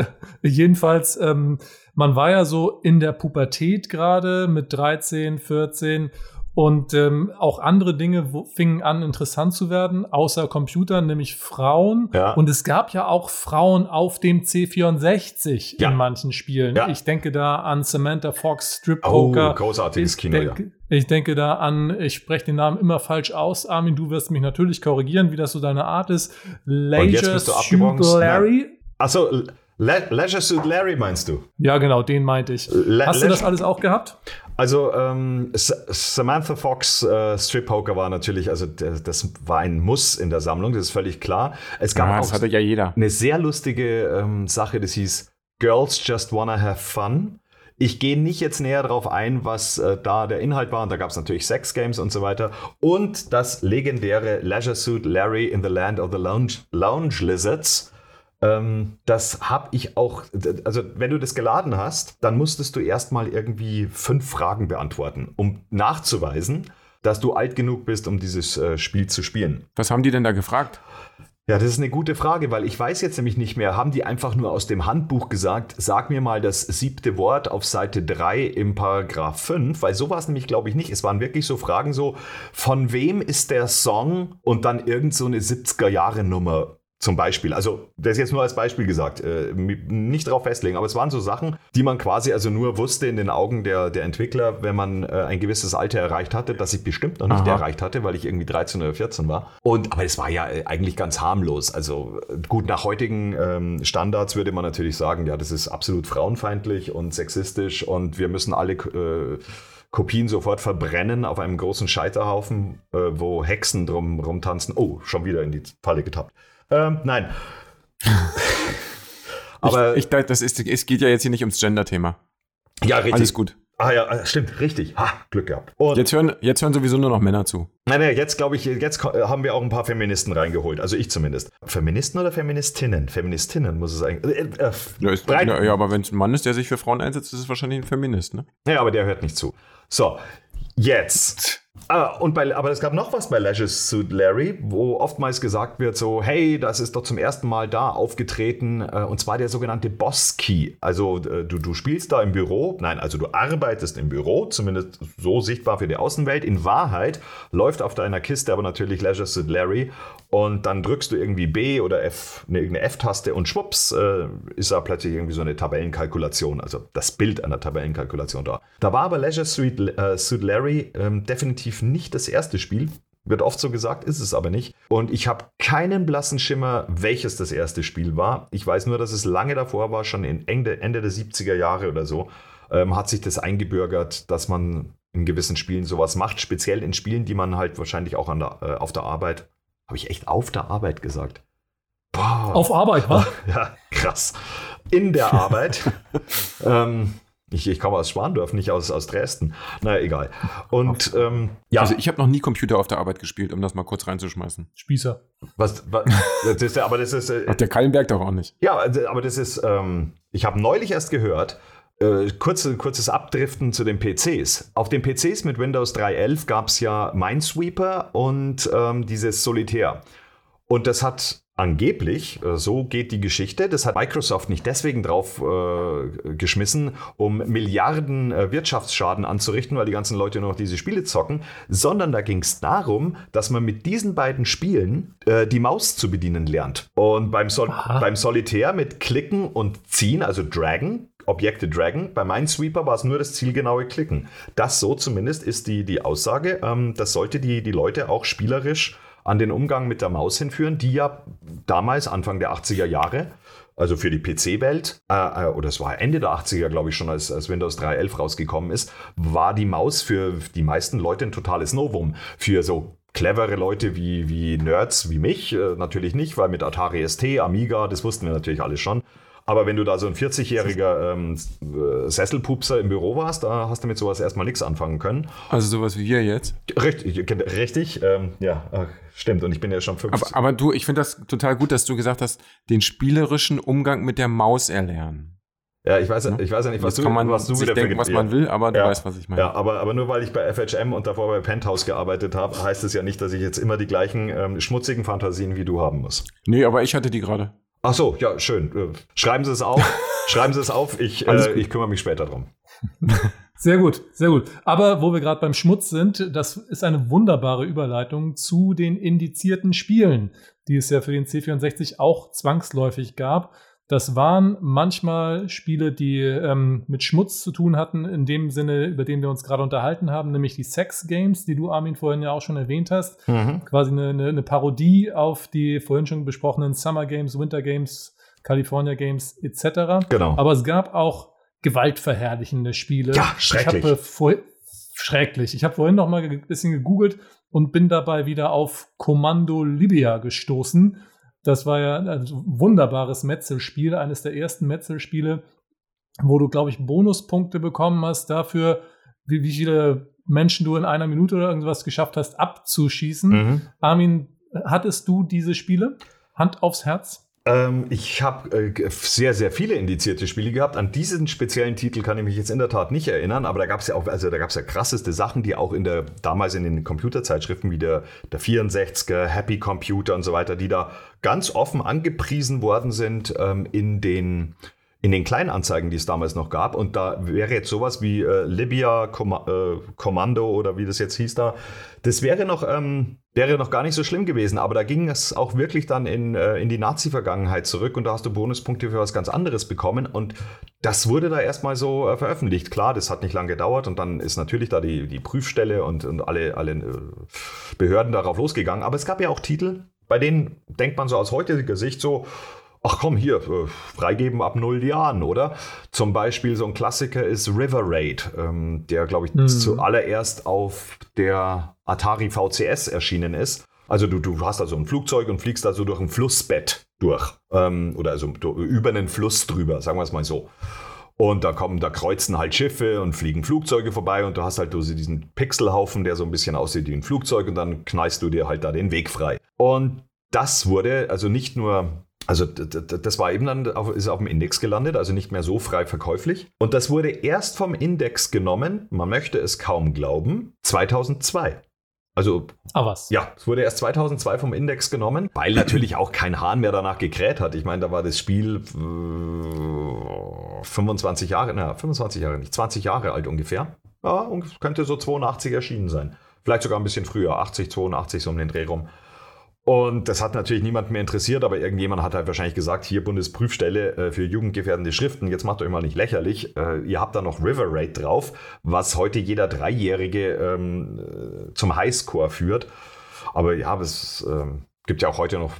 jedenfalls ähm, man war ja so in der Pubertät gerade mit 13, 14 und ähm, auch andere Dinge wo, fingen an, interessant zu werden, außer Computer, nämlich Frauen. Ja. Und es gab ja auch Frauen auf dem C64 ja. in manchen Spielen. Ja. Ich denke da an Samantha Fox, Strip Poker. Oh, großartiges ich Kino, denke, ja. Ich denke da an, ich spreche den Namen immer falsch aus, Armin, du wirst mich natürlich korrigieren, wie das so deine Art ist. Leisure Suit Larry. Achso, Le Leisure Suit Larry meinst du? Ja, genau, den meinte ich. Le Hast du das alles auch gehabt? Also ähm, Samantha Fox äh, Strip Poker war natürlich, also das war ein Muss in der Sammlung, das ist völlig klar. Es gab ja, das hatte ja jeder. eine sehr lustige ähm, Sache, das hieß Girls Just Wanna Have Fun. Ich gehe nicht jetzt näher darauf ein, was äh, da der Inhalt war. Und da gab es natürlich Sex Games und so weiter. Und das legendäre Leisure Suit Larry in the Land of the Lounge, Lounge Lizards Ähm, das habe ich auch, also wenn du das geladen hast, dann musstest du erstmal irgendwie fünf Fragen beantworten, um nachzuweisen, dass du alt genug bist, um dieses äh, Spiel zu spielen. Was haben die denn da gefragt? Ja, das ist eine gute Frage, weil ich weiß jetzt nämlich nicht mehr, haben die einfach nur aus dem Handbuch gesagt, sag mir mal das siebte Wort auf Seite 3 im Paragraph 5, weil so war es nämlich, glaube ich, nicht. Es waren wirklich so Fragen so, von wem ist der Song und dann irgend so eine 70er-Jahre-Nummer zum Beispiel, also das ist jetzt nur als Beispiel gesagt, äh, nicht darauf festlegen, aber es waren so Sachen, die man quasi also nur wusste in den Augen der, der Entwickler, wenn man äh, ein gewisses Alter erreicht hatte, das ich bestimmt noch nicht Aha. erreicht hatte, weil ich irgendwie 13 oder 14 war. Und aber es war ja äh, eigentlich ganz harmlos. Also äh, gut, nach heutigen ähm, Standards würde man natürlich sagen, ja, das ist absolut frauenfeindlich und sexistisch und wir müssen alle äh, Kopien sofort verbrennen auf einem großen Scheiterhaufen, äh, wo Hexen drum rumtanzen. Oh, schon wieder in die Falle getappt. Ähm, nein. Aber ich, ich, das ist, es geht ja jetzt hier nicht ums Gender-Thema. Ja, richtig. Alles gut. Ah ja, äh, stimmt, richtig. Ha, Glück gehabt. Und jetzt, hören, jetzt hören sowieso nur noch Männer zu. Nein, nein, jetzt glaube ich, jetzt haben wir auch ein paar Feministen reingeholt. Also ich zumindest. Feministen oder Feministinnen? Feministinnen muss es eigentlich. Äh, äh, ja, ist, ja, aber wenn es ein Mann ist, der sich für Frauen einsetzt, ist es wahrscheinlich ein Feminist, ne? Ja, aber der hört nicht zu. So, jetzt Ah, und bei, aber es gab noch was bei Leisure Suit Larry, wo oftmals gesagt wird so, hey, das ist doch zum ersten Mal da aufgetreten, äh, und zwar der sogenannte Boss Key. Also äh, du, du spielst da im Büro, nein, also du arbeitest im Büro, zumindest so sichtbar für die Außenwelt. In Wahrheit läuft auf deiner Kiste aber natürlich Leisure Suit Larry und dann drückst du irgendwie B oder F, eine, irgendeine F-Taste und schwupps, äh, ist da plötzlich irgendwie so eine Tabellenkalkulation, also das Bild einer Tabellenkalkulation da. Da war aber Leisure Suit, äh, Suit Larry ähm, definitiv nicht das erste Spiel. Wird oft so gesagt, ist es aber nicht. Und ich habe keinen blassen Schimmer, welches das erste Spiel war. Ich weiß nur, dass es lange davor war, schon in Ende, Ende der 70er Jahre oder so, ähm, hat sich das eingebürgert, dass man in gewissen Spielen sowas macht, speziell in Spielen, die man halt wahrscheinlich auch der, äh, auf der Arbeit habe ich echt auf der Arbeit gesagt? Boah. Auf Arbeit, wa? Ja, krass. In der Arbeit. ähm, ich, ich komme aus Schwandorf, nicht aus, aus Dresden. Naja, egal. Und ähm, ja. Also ich habe noch nie Computer auf der Arbeit gespielt, um das mal kurz reinzuschmeißen. Spießer. Was, was das ist, aber das ist. Äh, Ach, der Kallenberg doch auch nicht. Ja, also, aber das ist, ähm, ich habe neulich erst gehört, äh, kurze, kurzes Abdriften zu den PCs. Auf den PCs mit Windows 3.11 gab es ja Minesweeper und ähm, dieses Solitär. Und das hat angeblich, äh, so geht die Geschichte, das hat Microsoft nicht deswegen drauf äh, geschmissen, um Milliarden äh, Wirtschaftsschaden anzurichten, weil die ganzen Leute nur noch diese Spiele zocken, sondern da ging es darum, dass man mit diesen beiden Spielen äh, die Maus zu bedienen lernt. Und beim, Sol beim Solitär mit Klicken und Ziehen, also Dragon, Objekte Dragon. Bei Minesweeper war es nur das zielgenaue Klicken. Das so zumindest ist die, die Aussage. Ähm, das sollte die, die Leute auch spielerisch an den Umgang mit der Maus hinführen, die ja damals, Anfang der 80er Jahre, also für die PC-Welt, äh, äh, oder es war Ende der 80er, glaube ich schon, als, als Windows 3.11 rausgekommen ist, war die Maus für die meisten Leute ein totales Novum. Für so clevere Leute wie, wie Nerds wie mich äh, natürlich nicht, weil mit Atari ST, Amiga, das wussten wir natürlich alles schon. Aber wenn du da so ein 40-jähriger ähm, äh, Sesselpupser im Büro warst, da hast du mit sowas erstmal nichts anfangen können. Also sowas wie wir jetzt? Richtig, richtig ähm, ja, stimmt. Und ich bin ja schon 50. Aber, aber du, ich finde das total gut, dass du gesagt hast, den spielerischen Umgang mit der Maus erlernen. Ja, ich weiß, ja, ich weiß ja nicht, was Jetzt du, kann man was du sich denken, was man will, aber du ja, weißt, was ich meine. Ja, aber, aber nur weil ich bei FHM und davor bei Penthouse gearbeitet habe, heißt es ja nicht, dass ich jetzt immer die gleichen ähm, schmutzigen Fantasien wie du haben muss. Nee, aber ich hatte die gerade. Ach so, ja, schön. Äh, schreiben Sie es auf. Schreiben Sie es auf. Ich, äh, ich kümmere mich später drum. Sehr gut, sehr gut. Aber wo wir gerade beim Schmutz sind, das ist eine wunderbare Überleitung zu den indizierten Spielen, die es ja für den C64 auch zwangsläufig gab. Das waren manchmal Spiele, die ähm, mit Schmutz zu tun hatten, in dem Sinne, über den wir uns gerade unterhalten haben, nämlich die Sex Games, die du, Armin, vorhin ja auch schon erwähnt hast. Mhm. Quasi eine, eine, eine, Parodie auf die vorhin schon besprochenen Summer Games, Winter Games, California Games etc. Genau. Aber es gab auch gewaltverherrlichende Spiele. Ja, schrecklich. Ich vor, schrecklich. Ich habe vorhin noch mal ein bisschen gegoogelt und bin dabei wieder auf Kommando Libya gestoßen das war ja ein wunderbares Metzelspiel, eines der ersten Metzelspiele, wo du, glaube ich, Bonuspunkte bekommen hast dafür, wie, wie viele Menschen du in einer Minute oder irgendwas geschafft hast, abzuschießen. Mhm. Armin, hattest du diese Spiele? Hand aufs Herz? Ähm, ich habe äh, sehr, sehr viele indizierte Spiele gehabt. An diesen speziellen Titel kann ich mich jetzt in der Tat nicht erinnern, aber da gab es ja auch, also da gab es ja krasseste Sachen, die auch in der, damals in den Computerzeitschriften wie der, der 64er, Happy Computer und so weiter, die da ganz offen angepriesen worden sind ähm, in den in den Kleinanzeigen, die es damals noch gab. Und da wäre jetzt sowas wie äh, Libya Com äh, Kommando oder wie das jetzt hieß da. Das wäre noch, ähm, wäre noch gar nicht so schlimm gewesen. Aber da ging es auch wirklich dann in, äh, in die Nazi-Vergangenheit zurück und da hast du Bonuspunkte für was ganz anderes bekommen. Und das wurde da erstmal so äh, veröffentlicht. Klar, das hat nicht lange gedauert und dann ist natürlich da die, die Prüfstelle und, und alle, alle äh, Behörden darauf losgegangen. Aber es gab ja auch Titel, bei denen denkt man so aus heutiger Sicht so, ach komm, hier, äh, freigeben ab null Jahren, oder? Zum Beispiel so ein Klassiker ist River Raid, ähm, der, glaube ich, mhm. zuallererst auf der Atari VCS erschienen ist. Also du, du hast also ein Flugzeug und fliegst also durch ein Flussbett durch. Ähm, oder also über einen Fluss drüber, sagen wir es mal so. Und da kommen, da kreuzen halt Schiffe und fliegen Flugzeuge vorbei und du hast halt diesen Pixelhaufen, der so ein bisschen aussieht wie ein Flugzeug und dann knallst du dir halt da den Weg frei. Und das wurde also nicht nur also das war eben dann auf, ist auf dem Index gelandet, also nicht mehr so frei verkäuflich. Und das wurde erst vom Index genommen, man möchte es kaum glauben, 2002. Also, ah, was? Ja, es wurde erst 2002 vom Index genommen, weil natürlich auch kein Hahn mehr danach gekräht hat. Ich meine, da war das Spiel äh, 25 Jahre, na, 25 Jahre nicht, 20 Jahre alt ungefähr. Ja, und könnte so 82 erschienen sein. Vielleicht sogar ein bisschen früher, 80, 82, so um den Dreh rum. Und das hat natürlich niemand mehr interessiert, aber irgendjemand hat halt wahrscheinlich gesagt, hier Bundesprüfstelle äh, für jugendgefährdende Schriften, jetzt macht euch mal nicht lächerlich. Äh, ihr habt da noch River Raid drauf, was heute jeder Dreijährige ähm, äh, zum Highscore führt. Aber ja, es ähm, gibt ja auch heute noch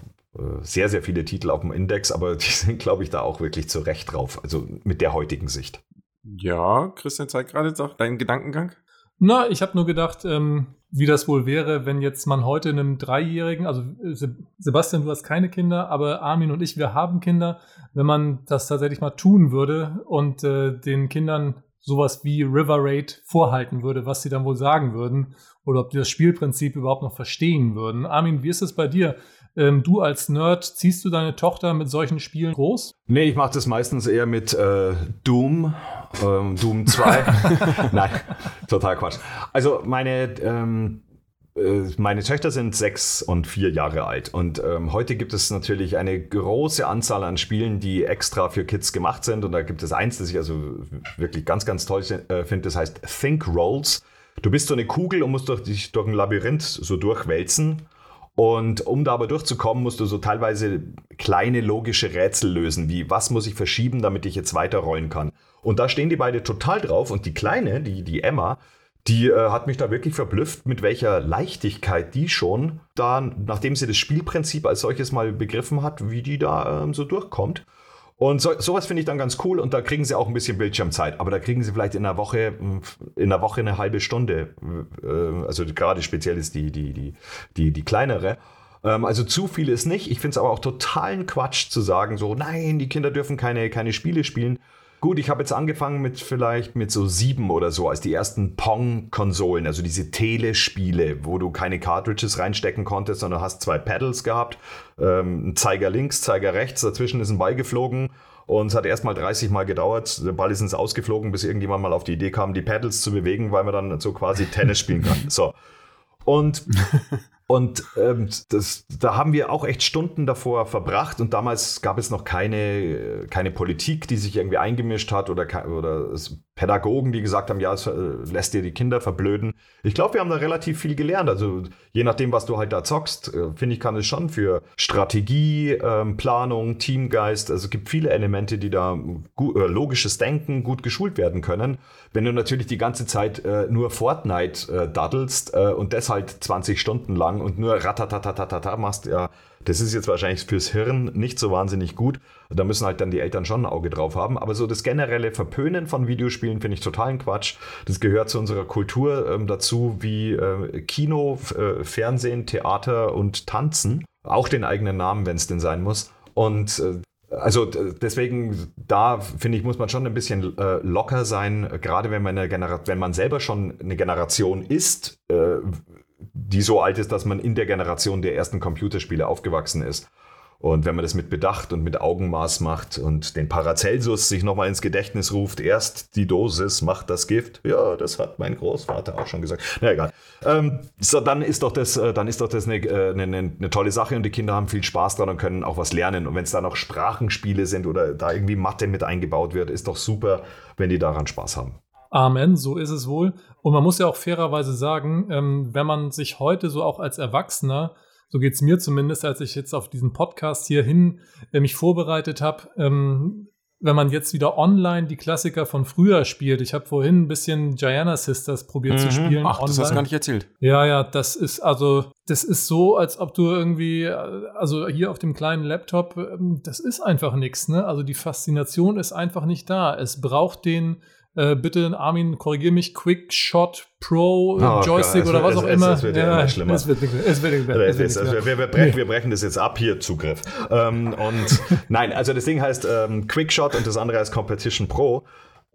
sehr, sehr viele Titel auf dem Index, aber die sind, glaube ich, da auch wirklich zu Recht drauf, also mit der heutigen Sicht. Ja, Christian, zeig gerade deinen Gedankengang. Na, ich habe nur gedacht, ähm, wie das wohl wäre, wenn jetzt man heute einem Dreijährigen, also äh, Sebastian, du hast keine Kinder, aber Armin und ich, wir haben Kinder, wenn man das tatsächlich mal tun würde und äh, den Kindern sowas wie River Raid vorhalten würde, was sie dann wohl sagen würden oder ob die das Spielprinzip überhaupt noch verstehen würden. Armin, wie ist es bei dir? Ähm, du als Nerd, ziehst du deine Tochter mit solchen Spielen groß? Nee, ich mache das meistens eher mit äh, Doom, ähm, Doom 2. Nein, total Quatsch. Also meine, ähm, äh, meine Töchter sind sechs und vier Jahre alt und ähm, heute gibt es natürlich eine große Anzahl an Spielen, die extra für Kids gemacht sind und da gibt es eins, das ich also wirklich ganz, ganz toll äh, finde, das heißt Think Rolls. Du bist so eine Kugel und musst durch, dich durch ein Labyrinth so durchwälzen und um da aber durchzukommen, musst du so teilweise kleine logische Rätsel lösen, wie was muss ich verschieben, damit ich jetzt weiterrollen kann. Und da stehen die beide total drauf und die Kleine, die, die Emma, die äh, hat mich da wirklich verblüfft, mit welcher Leichtigkeit die schon da, nachdem sie das Spielprinzip als solches mal begriffen hat, wie die da ähm, so durchkommt. Und so, sowas finde ich dann ganz cool und da kriegen sie auch ein bisschen Bildschirmzeit. Aber da kriegen sie vielleicht in einer Woche, in einer Woche eine halbe Stunde. Äh, also gerade speziell ist die, die, die, die, die kleinere. Ähm, also zu viel ist nicht. Ich finde es aber auch totalen Quatsch zu sagen, so, nein, die Kinder dürfen keine, keine Spiele spielen. Gut, ich habe jetzt angefangen mit vielleicht mit so sieben oder so als die ersten Pong-Konsolen, also diese Telespiele, wo du keine Cartridges reinstecken konntest, sondern hast zwei Pedals gehabt, ähm, Zeiger links, Zeiger rechts, dazwischen ist ein Ball geflogen und es hat erst mal 30 Mal gedauert, der Ball ist ins Ausgeflogen, bis irgendjemand mal auf die Idee kam, die Pedals zu bewegen, weil man dann so quasi Tennis spielen kann. So. Und Und ähm, das, da haben wir auch echt Stunden davor verbracht und damals gab es noch keine, keine Politik, die sich irgendwie eingemischt hat oder, oder Pädagogen, die gesagt haben, ja, es äh, lässt dir die Kinder verblöden. Ich glaube, wir haben da relativ viel gelernt. Also je nachdem, was du halt da zockst, äh, finde ich, kann es schon für Strategie, ähm, Planung, Teamgeist, also es gibt viele Elemente, die da gut, äh, logisches Denken gut geschult werden können. Wenn du natürlich die ganze Zeit äh, nur Fortnite daddelst und das halt 20 Stunden lang und nur ratatatatata machst, ja, das ist jetzt wahrscheinlich fürs Hirn nicht so wahnsinnig gut. Da müssen halt dann die Eltern schon ein Auge drauf haben. Aber so das generelle Verpönen von Videospielen finde ich totalen Quatsch. Das gehört zu unserer Kultur ähm, dazu, wie äh, Kino, äh, Fernsehen, Theater und Tanzen. Auch den eigenen Namen, wenn es denn sein muss. Und äh, also deswegen, da finde ich, muss man schon ein bisschen äh, locker sein, gerade wenn man, eine wenn man selber schon eine Generation ist, äh, die so alt ist, dass man in der Generation der ersten Computerspiele aufgewachsen ist. Und wenn man das mit Bedacht und mit Augenmaß macht und den Paracelsus sich nochmal ins Gedächtnis ruft, erst die Dosis macht das Gift. Ja, das hat mein Großvater auch schon gesagt. Na egal. Ähm, so, dann ist doch das, äh, dann ist doch das eine, äh, eine, eine, tolle Sache und die Kinder haben viel Spaß dran und können auch was lernen. Und wenn es da noch Sprachenspiele sind oder da irgendwie Mathe mit eingebaut wird, ist doch super, wenn die daran Spaß haben. Amen, so ist es wohl. Und man muss ja auch fairerweise sagen, ähm, wenn man sich heute so auch als Erwachsener so geht es mir zumindest, als ich jetzt auf diesen Podcast hierhin äh, mich vorbereitet habe. Ähm, wenn man jetzt wieder online die Klassiker von früher spielt. Ich habe vorhin ein bisschen Gianna Sisters probiert mhm. zu spielen. Ach, online. das hast du gar nicht erzählt. Ja, ja, das ist also, das ist so, als ob du irgendwie, äh, also hier auf dem kleinen Laptop, ähm, das ist einfach nichts, ne? Also die Faszination ist einfach nicht da. Es braucht den äh, bitte, Armin, korrigier mich, Quick Shot Pro oh, Joystick Gott, oder was auch es, immer. Es wird ja, immer schlimmer. Es wird, es wird, es wird, also wir, wir, brechen, wir, brechen, das jetzt ab hier, Zugriff. Ähm, und nein, also das Ding heißt ähm, Quick Shot und das andere heißt Competition Pro.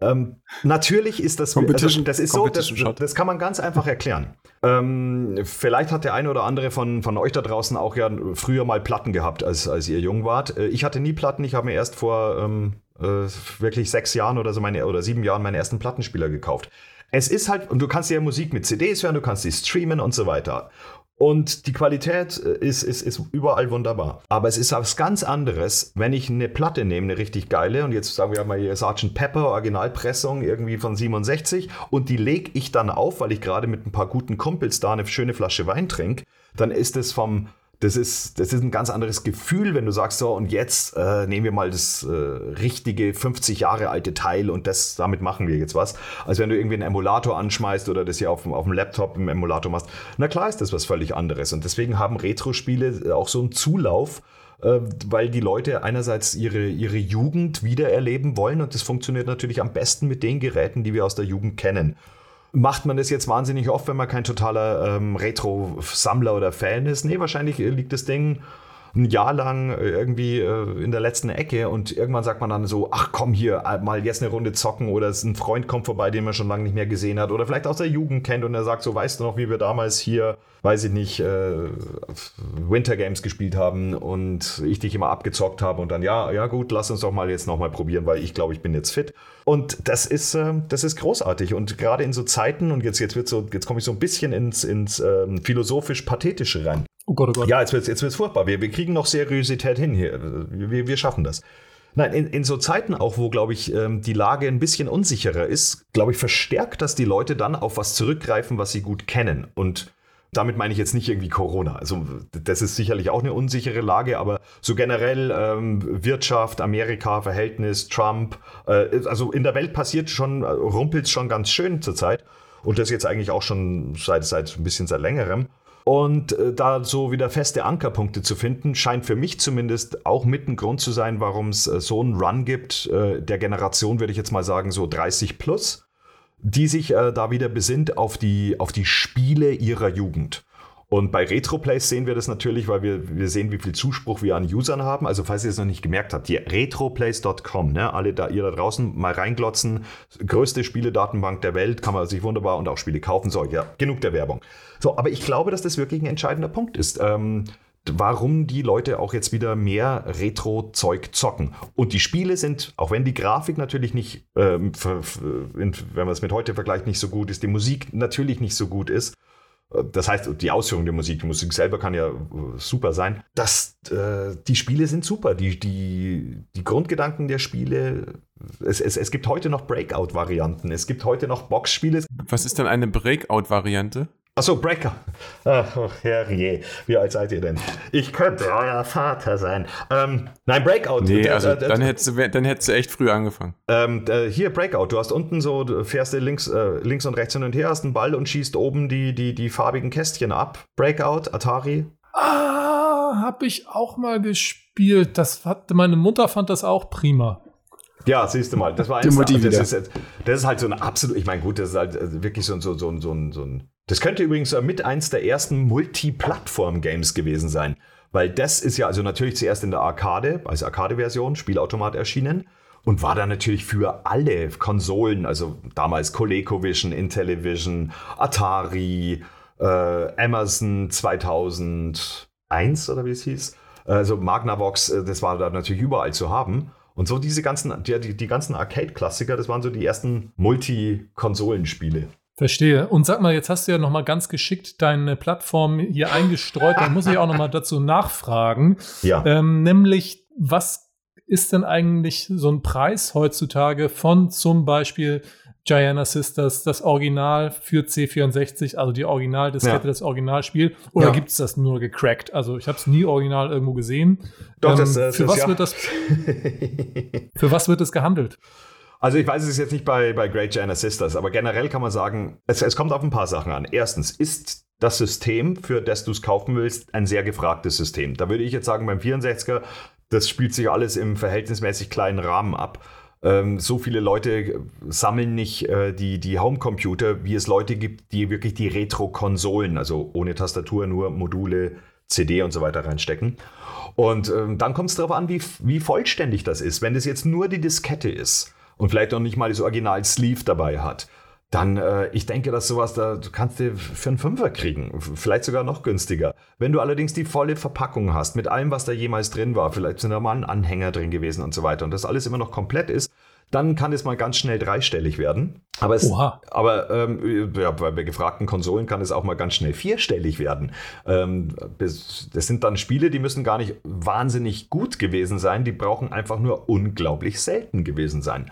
Ähm, natürlich ist das, also das ist so, das, das, kann man ganz einfach erklären. Ähm, vielleicht hat der eine oder andere von, von euch da draußen auch ja früher mal Platten gehabt, als, als ihr jung wart. Äh, ich hatte nie Platten, ich habe mir erst vor ähm, äh, wirklich sechs Jahren oder so meine oder sieben Jahren meine ersten Plattenspieler gekauft. Es ist halt, und du kannst ja Musik mit CDs hören, du kannst sie streamen und so weiter. Und die Qualität äh, ist, ist, ist überall wunderbar. Aber es ist was ganz anderes, wenn ich eine Platte nehme, eine richtig geile, und jetzt sagen wir mal hier Sgt. Pepper, Originalpressung irgendwie von 67, und die lege ich dann auf, weil ich gerade mit ein paar guten Kumpels da eine schöne Flasche Wein trinke, dann ist es vom, das ist, das ist ein ganz anderes Gefühl, wenn du sagst, so, und jetzt äh, nehmen wir mal das äh, richtige 50 Jahre alte Teil und das, damit machen wir jetzt was. Als wenn du irgendwie einen Emulator anschmeißt oder das hier auf, auf dem Laptop im Emulator machst. Na klar ist das was völlig anderes. Und deswegen haben Retro-Spiele auch so einen Zulauf, äh, weil die Leute einerseits ihre, ihre Jugend wiedererleben wollen und das funktioniert natürlich am besten mit den Geräten, die wir aus der Jugend kennen. Macht man das jetzt wahnsinnig oft, wenn man kein totaler ähm, Retro-Sammler oder Fan ist? Nee, wahrscheinlich liegt das Ding ein Jahr lang äh, irgendwie äh, in der letzten Ecke und irgendwann sagt man dann so, ach komm hier, äh, mal jetzt eine Runde zocken oder es ein Freund kommt vorbei, den man schon lange nicht mehr gesehen hat oder vielleicht aus der Jugend kennt und er sagt so, weißt du noch, wie wir damals hier, weiß ich nicht, äh, Winter Games gespielt haben und ich dich immer abgezockt habe und dann, ja, ja gut, lass uns doch mal jetzt nochmal probieren, weil ich glaube, ich bin jetzt fit. Und das ist, äh, das ist großartig und gerade in so Zeiten und jetzt, jetzt wird so, jetzt komme ich so ein bisschen ins, ins ähm, philosophisch-pathetische rein. Oh Gott, oh Gott. Ja, jetzt wird es jetzt wird's furchtbar. Wir, wir kriegen noch Seriosität hin hier. Wir, wir schaffen das. Nein, in, in so Zeiten auch, wo, glaube ich, ähm, die Lage ein bisschen unsicherer ist, glaube ich, verstärkt das die Leute dann auf was zurückgreifen, was sie gut kennen. Und damit meine ich jetzt nicht irgendwie Corona. Also das ist sicherlich auch eine unsichere Lage, aber so generell ähm, Wirtschaft, Amerika, Verhältnis, Trump, äh, also in der Welt passiert schon, äh, rumpelt schon ganz schön zurzeit. Und das jetzt eigentlich auch schon seit, seit ein bisschen seit längerem. Und äh, da so wieder feste Ankerpunkte zu finden, scheint für mich zumindest auch mit ein Grund zu sein, warum es äh, so einen Run gibt, äh, der Generation, würde ich jetzt mal sagen, so 30 plus, die sich äh, da wieder besinnt auf die, auf die Spiele ihrer Jugend. Und bei RetroPlays sehen wir das natürlich, weil wir, wir sehen, wie viel Zuspruch wir an Usern haben. Also falls ihr es noch nicht gemerkt habt, die retroplays.com, ne, alle da, ihr da draußen mal reinglotzen, größte Spieledatenbank der Welt, kann man sich wunderbar und auch Spiele kaufen. So, ja, genug der Werbung. So, aber ich glaube, dass das wirklich ein entscheidender Punkt ist. Ähm, warum die Leute auch jetzt wieder mehr Retro-Zeug zocken. Und die Spiele sind, auch wenn die Grafik natürlich nicht, ähm, wenn man es mit heute vergleicht, nicht so gut ist, die Musik natürlich nicht so gut ist, das heißt, die Ausführung der Musik, die Musik selber kann ja äh, super sein. Das, äh, die Spiele sind super. Die, die, die Grundgedanken der Spiele, es, es, es gibt heute noch Breakout-Varianten. Es gibt heute noch Boxspiele. Was ist denn eine Breakout-Variante? Achso, Breaker. Ach, oh, herrje, wie alt seid ihr denn? Ich könnte euer Vater sein. Ähm, nein, Breakout. Nee, also äh, dann, hättest du, dann hättest du echt früh angefangen. Ähm, hier, Breakout. Du hast unten so, du fährst du links, äh, links und rechts hin und her, hast einen Ball und schießt oben die, die, die farbigen Kästchen ab. Breakout, Atari. Ah, hab ich auch mal gespielt. Das hat, meine Mutter fand das auch prima. Ja, siehst du mal, das war eins, das, ist, das ist halt so ein absolut, ich meine, gut, das ist halt äh, wirklich so, so, so, so, so ein das könnte übrigens mit eins der ersten Multiplattform-Games gewesen sein. Weil das ist ja also natürlich zuerst in der Arcade, als Arcade-Version, Spielautomat erschienen und war dann natürlich für alle Konsolen, also damals ColecoVision, Intellivision, Atari, äh, Amazon 2001 oder wie es hieß, Also Magnavox, äh, das war da natürlich überall zu haben. Und so diese ganzen, die, die ganzen Arcade-Klassiker, das waren so die ersten Multi-Konsolenspiele. Verstehe. Und sag mal, jetzt hast du ja noch mal ganz geschickt deine Plattform hier eingestreut. Da muss ich auch noch mal dazu nachfragen. Ja. Ähm, nämlich, was ist denn eigentlich so ein Preis heutzutage von zum Beispiel Gianna Sisters, das Original für C64, also die Originaldiskette, Ja. das Originalspiel? Oder Ja. gibt es das nur gecrackt? Also ich habe es nie original irgendwo gesehen. Doch, Ähm, das, äh, für, das was ja. wird das, für was wird das gehandelt? Also ich weiß es jetzt nicht bei, bei Great Giant Sisters, aber generell kann man sagen, es, es kommt auf ein paar Sachen an. Erstens, ist das System, für das du es kaufen willst, ein sehr gefragtes System. Da würde ich jetzt sagen, beim 64er, das spielt sich alles im verhältnismäßig kleinen Rahmen ab. Ähm, so viele Leute sammeln nicht äh, die, die Homecomputer, wie es Leute gibt, die wirklich die Retro-Konsolen, also ohne Tastatur, nur Module, CD und so weiter reinstecken. Und ähm, dann kommt es darauf an, wie, wie vollständig das ist. Wenn das jetzt nur die Diskette ist und vielleicht noch nicht mal das Original-Sleeve dabei hat, dann, äh, ich denke, dass sowas, da du kannst du für einen Fünfer kriegen, vielleicht sogar noch günstiger. Wenn du allerdings die volle Verpackung hast, mit allem, was da jemals drin war, vielleicht sind da mal ein Anhänger drin gewesen und so weiter, und das alles immer noch komplett ist, dann kann es mal ganz schnell dreistellig werden. Aber, es, Oha. aber ähm, ja, bei, gefragten Konsolen kann es auch mal ganz schnell vierstellig werden. Ähm, das sind dann Spiele, die müssen gar nicht wahnsinnig gut gewesen sein, die brauchen einfach nur unglaublich selten gewesen sein.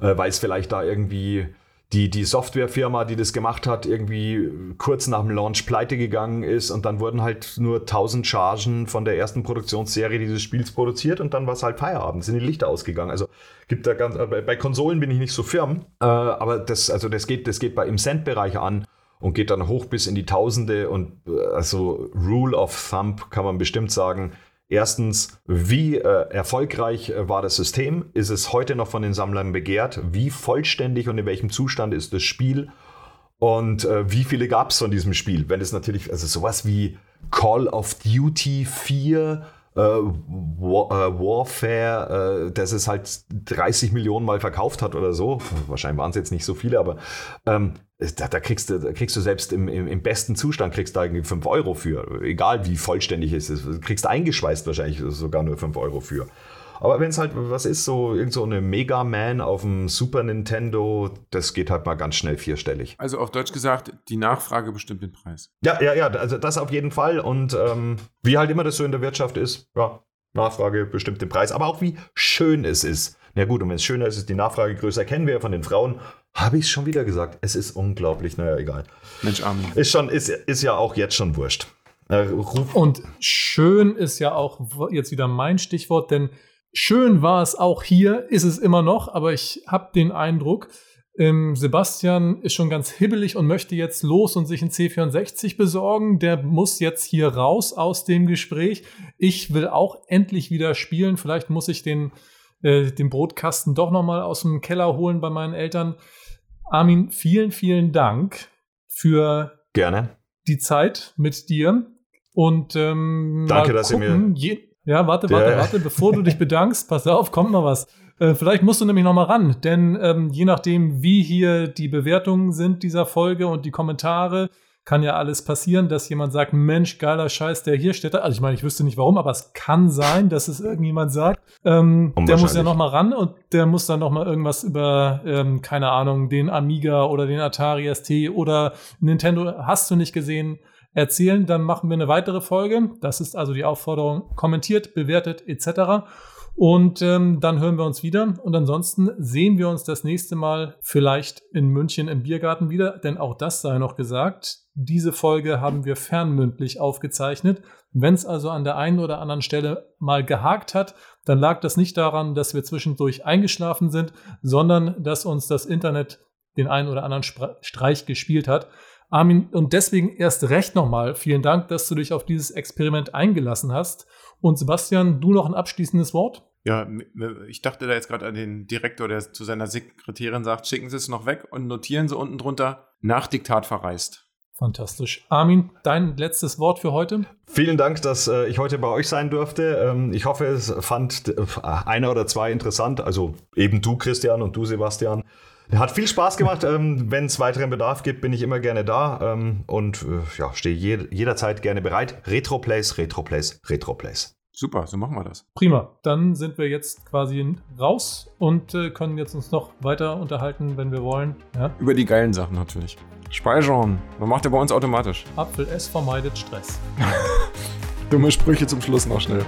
Äh, weil es vielleicht da irgendwie die, die Softwarefirma, die das gemacht hat, irgendwie kurz nach dem Launch pleite gegangen ist und dann wurden halt nur 1000 Chargen von der ersten Produktionsserie dieses Spiels produziert und dann war es halt Feierabend, sind die Lichter ausgegangen. Also gibt da ganz, äh, bei, Konsolen bin ich nicht so firm, äh, aber das, also das geht, das geht bei im Cent-Bereich an und geht dann hoch bis in die Tausende und äh, also Rule of Thumb kann man bestimmt sagen. Erstens, wie äh, erfolgreich äh, war das System? Ist es heute noch von den Sammlern begehrt? Wie vollständig und in welchem Zustand ist das Spiel? Und äh, wie viele gab es von diesem Spiel? Wenn es natürlich, also sowas wie Call of Duty 4, äh, War, äh, Warfare, äh, das es halt 30 Millionen Mal verkauft hat oder so. Wahrscheinlich waren es jetzt nicht so viele, aber ähm, da, da, kriegst du, da kriegst du selbst im, im, im besten Zustand kriegst du irgendwie 5 Euro für. Egal wie vollständig es ist. Kriegst eingeschweißt wahrscheinlich sogar nur 5 Euro für. Aber wenn es halt was ist, so irgend so eine Mega Man auf dem Super Nintendo, das geht halt mal ganz schnell vierstellig. Also auf Deutsch gesagt, die Nachfrage bestimmt den Preis. Ja, ja, ja, also das auf jeden Fall. Und ähm, wie halt immer das so in der Wirtschaft ist, ja, Nachfrage bestimmt den Preis. Aber auch wie schön es ist. Na gut, und wenn es schöner ist, ist die Nachfrage größer. Kennen wir ja von den Frauen. Habe ich es schon wieder gesagt. Es ist unglaublich. Naja, egal. Mensch, Armin. Ist, schon, ist, ist ja auch jetzt schon wurscht. Äh, Und schön ist ja auch jetzt wieder mein Stichwort, denn schön war es auch hier, ist es immer noch, aber ich habe den Eindruck, ähm, Sebastian ist schon ganz hibbelig und möchte jetzt los und sich ein C64 besorgen. Der muss jetzt hier raus aus dem Gespräch. Ich will auch endlich wieder spielen. Vielleicht muss ich den, äh, den Brotkasten doch noch mal aus dem Keller holen bei meinen Eltern. Armin, vielen, vielen Dank für gerne. die Zeit mit dir. Und ähm, Danke, dass ihr Je ja, warte, warte, Der- warte, bevor du dich bedankst, pass auf, kommt noch was. Äh, vielleicht musst du nämlich noch mal ran, denn ähm, je nachdem, wie hier die Bewertungen sind dieser Folge und die Kommentare, kann ja alles passieren, dass jemand sagt, Mensch, geiler Scheiß, der hier steht. Also ich meine, ich wüsste nicht warum, aber es kann sein, dass es irgendjemand sagt. Ähm, der muss ja Unwahrscheinlich. noch mal ran und der muss dann noch mal irgendwas über, ähm, keine Ahnung, den Amiga oder den Atari ST oder Nintendo hast du nicht gesehen erzählen. Dann machen wir eine weitere Folge. Das ist also die Aufforderung. Kommentiert, bewertet etc. Und ähm, dann hören wir uns wieder. Und ansonsten sehen wir uns das nächste Mal vielleicht in München im Biergarten wieder. Denn auch das sei noch gesagt. Diese Folge haben wir fernmündlich aufgezeichnet. Wenn es also an der einen oder anderen Stelle mal gehakt hat, dann lag das nicht daran, dass wir zwischendurch eingeschlafen sind, sondern dass uns das Internet den einen oder anderen Streich gespielt hat. Armin, und deswegen erst recht nochmal vielen Dank, dass du dich auf dieses Experiment eingelassen hast. Und Sebastian, du noch ein abschließendes Wort? Ja, ich dachte da jetzt gerade an den Direktor, der zu seiner Sekretärin sagt, schicken Sie es noch weg und notieren Sie unten drunter, nach Diktat verreist. Fantastisch. Armin, dein letztes Wort für heute? Vielen Dank, dass äh, ich heute bei euch sein durfte. Ähm, ich hoffe, es fand äh, einer oder zwei interessant. Also eben du, Christian, und du, Sebastian. Hat viel Spaß gemacht. Ähm, Wenn es weiteren Bedarf gibt, bin ich immer gerne da ähm, und äh, ja, stehe je, jederzeit gerne bereit. Retroplays, Retroplays, Retroplays. Super, so machen wir das. Prima. Dann sind wir jetzt quasi raus und äh, können jetzt uns noch weiter unterhalten, wenn wir wollen. Ja? Über die geilen Sachen natürlich. Speichern. Man macht ja bei uns automatisch. Apfel S vermeidet Stress. Dumme Sprüche zum Schluss noch schnell.